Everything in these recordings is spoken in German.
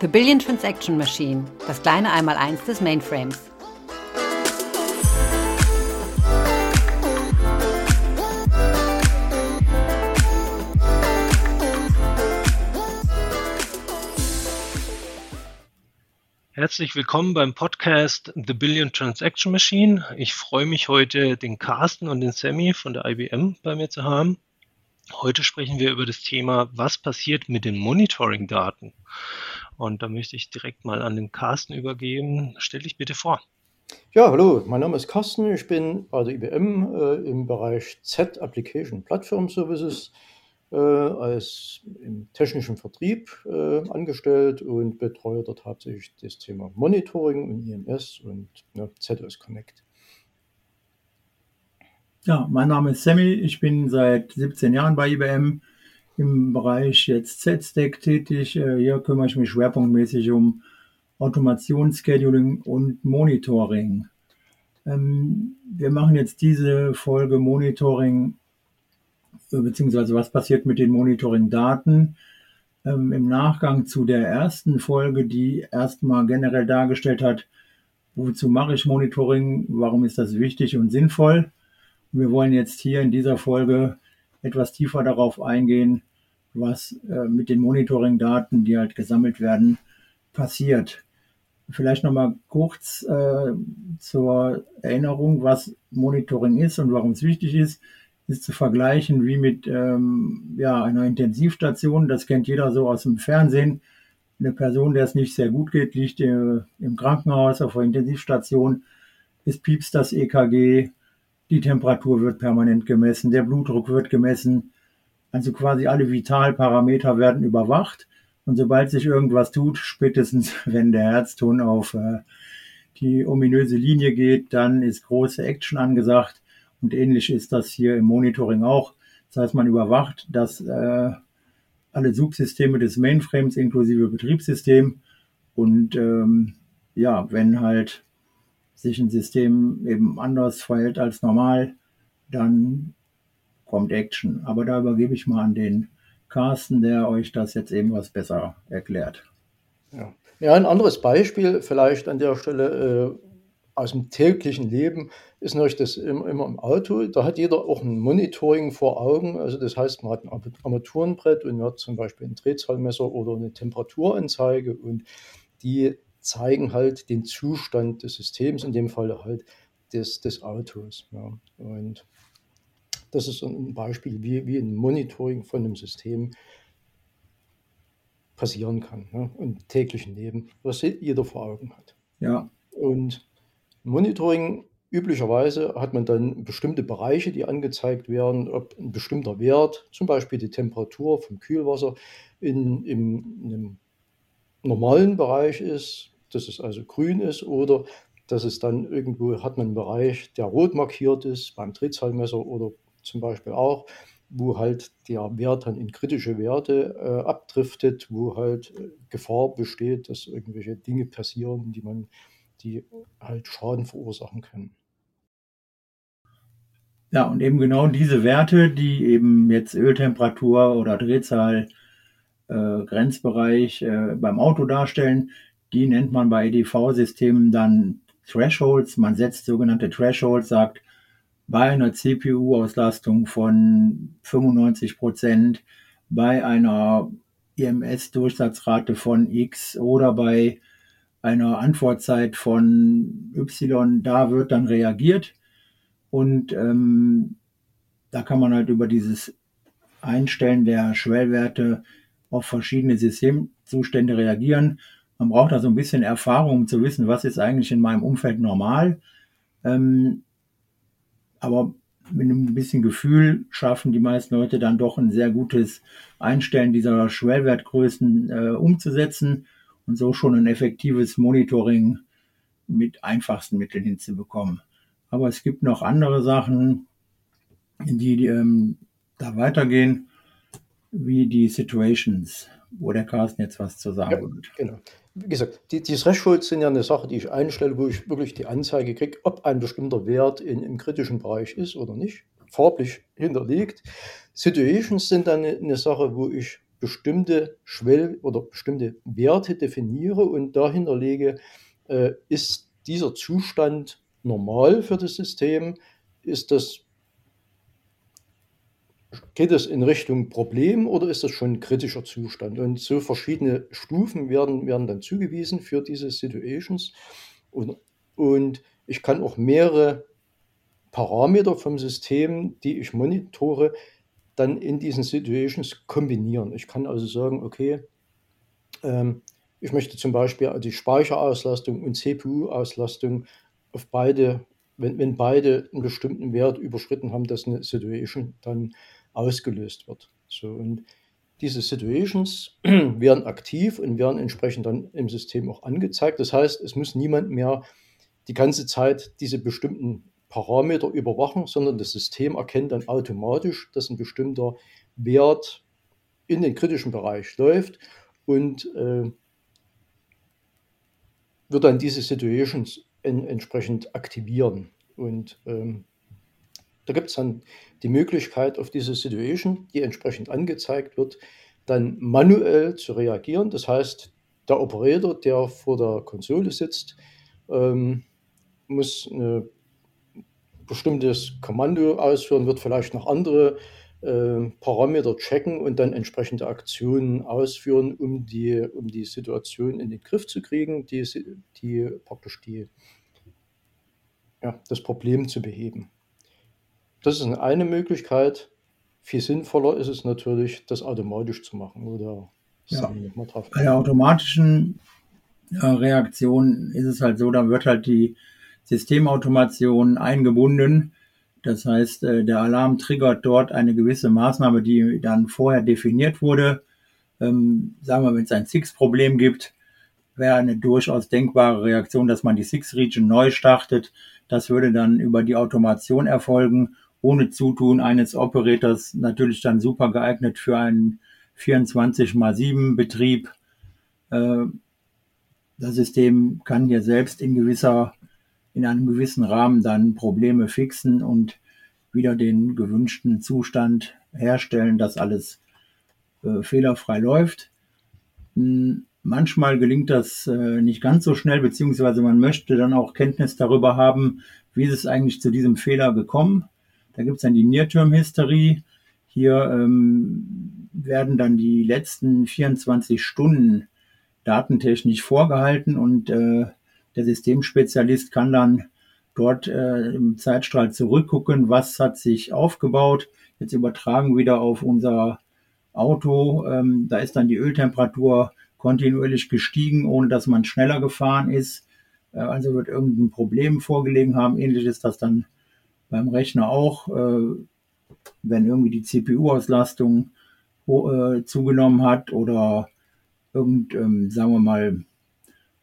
The Billion Transaction Machine, das kleine Einmaleins des Mainframes. Herzlich willkommen beim Podcast The Billion Transaction Machine. Ich freue mich heute, den Carsten und den Sammy von der IBM bei mir zu haben. Heute sprechen wir über das Thema, was passiert mit den Monitoring-Daten. Und da möchte ich direkt mal an den Carsten übergeben. Stell dich bitte vor. Ja, hallo, mein Name ist Carsten. Ich bin bei der IBM äh, im Bereich Z Application Platform Services äh, als im technischen Vertrieb äh, angestellt und betreue dort hauptsächlich das Thema Monitoring und IMS und ja, ZOS Connect. Ja, mein Name ist Sammy. Ich bin seit 17 Jahren bei IBM im Bereich jetzt Z-Stack tätig. Äh, hier kümmere ich mich schwerpunktmäßig um Automation, Scheduling und Monitoring. Ähm, wir machen jetzt diese Folge Monitoring beziehungsweise was passiert mit den Monitoring-Daten. Ähm, Im Nachgang zu der ersten Folge, die erstmal generell dargestellt hat, wozu mache ich Monitoring, warum ist das wichtig und sinnvoll. wir wollen jetzt hier in dieser Folge etwas tiefer darauf eingehen, was äh, mit den Monitoring-Daten, die halt gesammelt werden, passiert. Vielleicht nochmal kurz äh, zur Erinnerung, was Monitoring ist und warum es wichtig ist ist zu vergleichen wie mit ähm, ja, einer Intensivstation. Das kennt jeder so aus dem Fernsehen. Eine Person, der es nicht sehr gut geht, liegt äh, im Krankenhaus auf der Intensivstation. Es piepst das EKG, die Temperatur wird permanent gemessen, der Blutdruck wird gemessen. Also quasi alle Vitalparameter werden überwacht. Und sobald sich irgendwas tut, spätestens wenn der Herzton auf äh, die ominöse Linie geht, dann ist große Action angesagt und ähnlich ist das hier im Monitoring auch. Das heißt, man überwacht, dass äh, alle Subsysteme des Mainframes inklusive Betriebssystem und ähm, ja, wenn halt sich ein System eben anders verhält als normal, dann kommt Action. Aber da übergebe ich mal an den Carsten, der euch das jetzt eben was besser erklärt. Ja, ja ein anderes Beispiel vielleicht an der Stelle. Äh aus dem täglichen Leben ist natürlich das immer, immer im Auto. Da hat jeder auch ein Monitoring vor Augen. Also das heißt, man hat ein Armaturenbrett und hat zum Beispiel ein Drehzahlmesser oder eine Temperaturanzeige und die zeigen halt den Zustand des Systems, in dem Fall halt des, des Autos. Ja. Und das ist ein Beispiel, wie, wie ein Monitoring von einem System passieren kann ja, im täglichen Leben, was jeder vor Augen hat. Ja. Und Monitoring üblicherweise hat man dann bestimmte Bereiche, die angezeigt werden, ob ein bestimmter Wert, zum Beispiel die Temperatur vom Kühlwasser, in, im, in einem normalen Bereich ist, dass es also grün ist, oder dass es dann irgendwo hat man einen Bereich, der rot markiert ist, beim Drehzahlmesser oder zum Beispiel auch, wo halt der Wert dann in kritische Werte äh, abdriftet, wo halt äh, Gefahr besteht, dass irgendwelche Dinge passieren, die man die halt Schaden verursachen können. Ja, und eben genau diese Werte, die eben jetzt Öltemperatur oder Drehzahl, äh, Grenzbereich äh, beim Auto darstellen, die nennt man bei EDV-Systemen dann Thresholds. Man setzt sogenannte Thresholds, sagt, bei einer CPU-Auslastung von 95 Prozent, bei einer IMS-Durchsatzrate von X oder bei einer Antwortzeit von Y, da wird dann reagiert. Und ähm, da kann man halt über dieses Einstellen der Schwellwerte auf verschiedene Systemzustände reagieren. Man braucht da so ein bisschen Erfahrung, um zu wissen, was ist eigentlich in meinem Umfeld normal. Ähm, aber mit einem bisschen Gefühl schaffen die meisten Leute dann doch ein sehr gutes Einstellen dieser Schwellwertgrößen äh, umzusetzen und so schon ein effektives Monitoring mit einfachsten Mitteln hinzubekommen. Aber es gibt noch andere Sachen, die, die ähm, da weitergehen, wie die Situations, wo der Carsten jetzt was zu sagen ja, wird. Genau. Wie gesagt, die, die Thresholds sind ja eine Sache, die ich einstelle, wo ich wirklich die Anzeige kriege, ob ein bestimmter Wert in, im kritischen Bereich ist oder nicht, farblich hinterlegt. Situations sind dann eine, Sache, wo ich bestimmte Schwell- oder bestimmte Werte definiere und dahinter lege, äh, ist dieser Zustand normal für das System? Ist das, geht es in Richtung Problem oder ist das schon ein kritischer Zustand? Und so verschiedene Stufen werden, werden dann zugewiesen für diese Situations. Und, und ich kann auch mehrere Parameter vom System, die ich monitore, dann in diesen Situations kombinieren. Ich kann also sagen, okay, ähm, ich möchte zum Beispiel die Speicherauslastung und CPU-Auslastung auf beide, wenn, wenn beide einen bestimmten Wert überschritten haben, dass eine Situation dann ausgelöst wird. So, und diese Situations werden aktiv und werden entsprechend dann im System auch angezeigt. Das heißt, es muss niemand mehr die ganze Zeit diese bestimmten Parameter überwachen, sondern das System erkennt dann automatisch, dass ein bestimmter Wert in den kritischen Bereich läuft und äh, wird dann diese Situations en entsprechend aktivieren. Und ähm, da gibt es dann die Möglichkeit, auf diese Situation, die entsprechend angezeigt wird, dann manuell zu reagieren. Das heißt, der Operator, der vor der Konsole sitzt, ähm, muss ein bestimmtes Kommando ausführen, wird vielleicht noch andere äh, Parameter checken und dann entsprechende Aktionen ausführen, um die, um die Situation in den Griff zu kriegen, die, die praktisch die, ja, das Problem zu beheben. Das ist eine Möglichkeit. Viel sinnvoller ist es natürlich, das automatisch zu machen. Oder ja. Bei der automatischen äh, Reaktion ist es halt so, da wird halt die Systemautomation eingebunden. Das heißt, äh, der Alarm triggert dort eine gewisse Maßnahme, die dann vorher definiert wurde. Ähm, sagen wir, wenn es ein Six-Problem gibt, wäre eine durchaus denkbare Reaktion, dass man die Six-Region neu startet. Das würde dann über die Automation erfolgen, ohne Zutun eines Operators, natürlich dann super geeignet für einen 24 x 7 Betrieb. Äh, das System kann hier selbst in gewisser in einem gewissen Rahmen dann Probleme fixen und wieder den gewünschten Zustand herstellen, dass alles äh, fehlerfrei läuft. Hm, manchmal gelingt das äh, nicht ganz so schnell, beziehungsweise man möchte dann auch Kenntnis darüber haben, wie ist es eigentlich zu diesem Fehler gekommen. Da gibt es dann die Near-Term-History. Hier ähm, werden dann die letzten 24 Stunden datentechnisch vorgehalten und äh, der Systemspezialist kann dann dort äh, im Zeitstrahl zurückgucken, was hat sich aufgebaut. Jetzt übertragen wieder auf unser Auto. Ähm, da ist dann die Öltemperatur kontinuierlich gestiegen, ohne dass man schneller gefahren ist. Äh, also wird irgendein Problem vorgelegen haben. Ähnlich ist das dann beim Rechner auch, äh, wenn irgendwie die CPU-Auslastung äh, zugenommen hat oder irgend, ähm, sagen wir mal,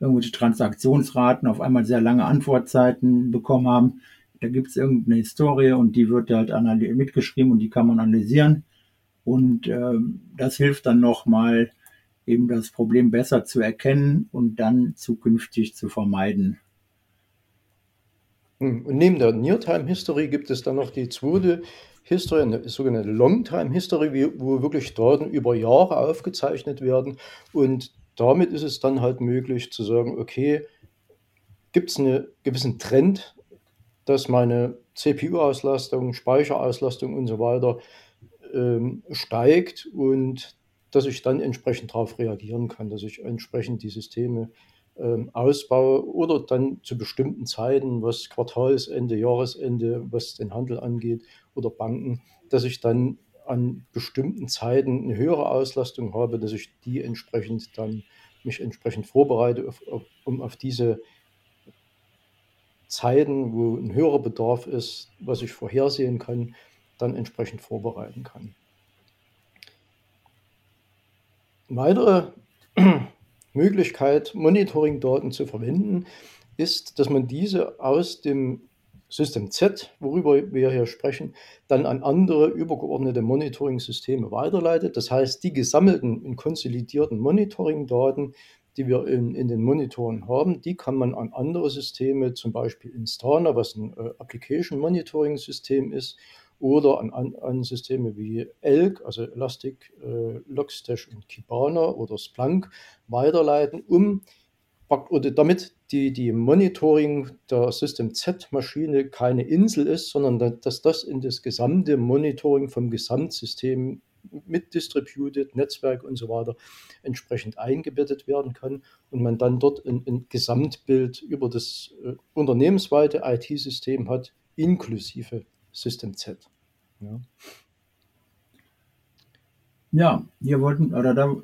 irgendwelche Transaktionsraten auf einmal sehr lange Antwortzeiten bekommen haben. Da gibt es irgendeine Historie und die wird halt mitgeschrieben und die kann man analysieren. Und äh, das hilft dann nochmal, eben das Problem besser zu erkennen und dann zukünftig zu vermeiden. Hm, und neben der Near-Time-History gibt es dann noch die zweite History, eine sogenannte Long-Time-History, wo wirklich Daten über Jahre aufgezeichnet werden. Und damit ist es dann halt möglich zu sagen, okay, gibt es einen gewissen Trend, dass meine CPU-Auslastung, Speicherauslastung und so weiter ähm, steigt und dass ich dann entsprechend darauf reagieren kann, dass ich entsprechend die Systeme ähm, ausbaue oder dann zu bestimmten Zeiten, was Quartalsende, Jahresende, was den Handel angeht oder Banken, dass ich dann an bestimmten Zeiten eine höhere Auslastung habe, dass ich die entsprechend dann mich entsprechend vorbereite, auf, auf, um auf diese Zeiten, wo ein höherer Bedarf ist, was ich vorhersehen kann, dann entsprechend vorbereiten kann. Weitere Möglichkeit, Monitoring-Daten zu verwenden, ist, dass man diese aus dem System Z, worüber wir hier sprechen, dann an andere übergeordnete Monitoring-Systeme weiterleitet. Das heißt, die gesammelten und konsolidierten Monitoring-Daten, die wir in, in, den Monitoren haben, die kann man an andere Systeme, zum Beispiel Instana, was ein äh, Application Monitoring System ist, oder an, an, an Systeme wie ELK, also Elastic, äh, Logstash und Kibana oder Splunk weiterleiten, um oder damit die, die Monitoring der System Z-Maschine keine Insel ist, sondern dass das in das gesamte Monitoring vom Gesamtsystem mit Distributed, Netzwerk und so weiter entsprechend eingebettet werden kann und man dann dort ein, ein Gesamtbild über das äh, unternehmensweite IT-System hat, inklusive System Z. Ja. ja, wir wollten, oder da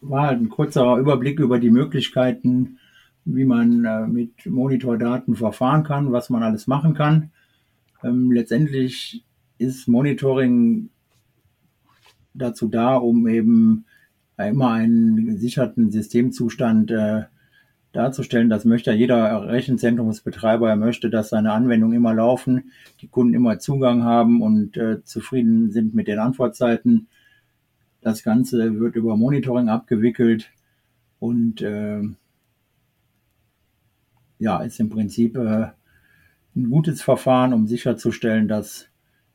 war halt ein kurzer Überblick über die Möglichkeiten, wie man äh, mit Monitordaten verfahren kann, was man alles machen kann. Ähm, letztendlich ist Monitoring dazu da, um eben immer einen gesicherten Systemzustand äh, darzustellen. Das möchte jeder Rechenzentrumsbetreiber. Er möchte, dass seine Anwendungen immer laufen, die Kunden immer Zugang haben und äh, zufrieden sind mit den Antwortzeiten. Das Ganze wird über Monitoring abgewickelt und äh, ja, ist im Prinzip äh, ein gutes Verfahren, um sicherzustellen, dass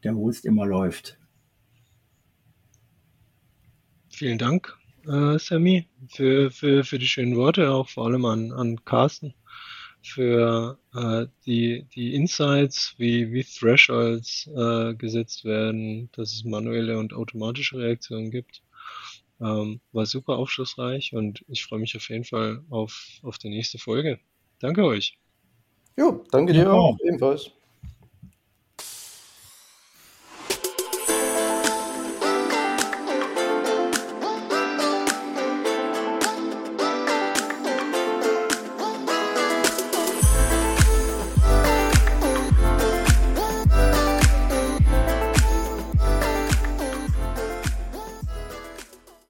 der Host immer läuft. Vielen Dank, äh, Sammy, für, für, für die schönen Worte, auch vor allem an, an Carsten, für äh, die, die Insights, wie, wie Thresholds äh, gesetzt werden, dass es manuelle und automatische Reaktionen gibt. Ähm, war super aufschlussreich und ich freue mich auf jeden Fall auf, auf die nächste Folge. Danke euch. Jo, danke dir auch, ebenfalls.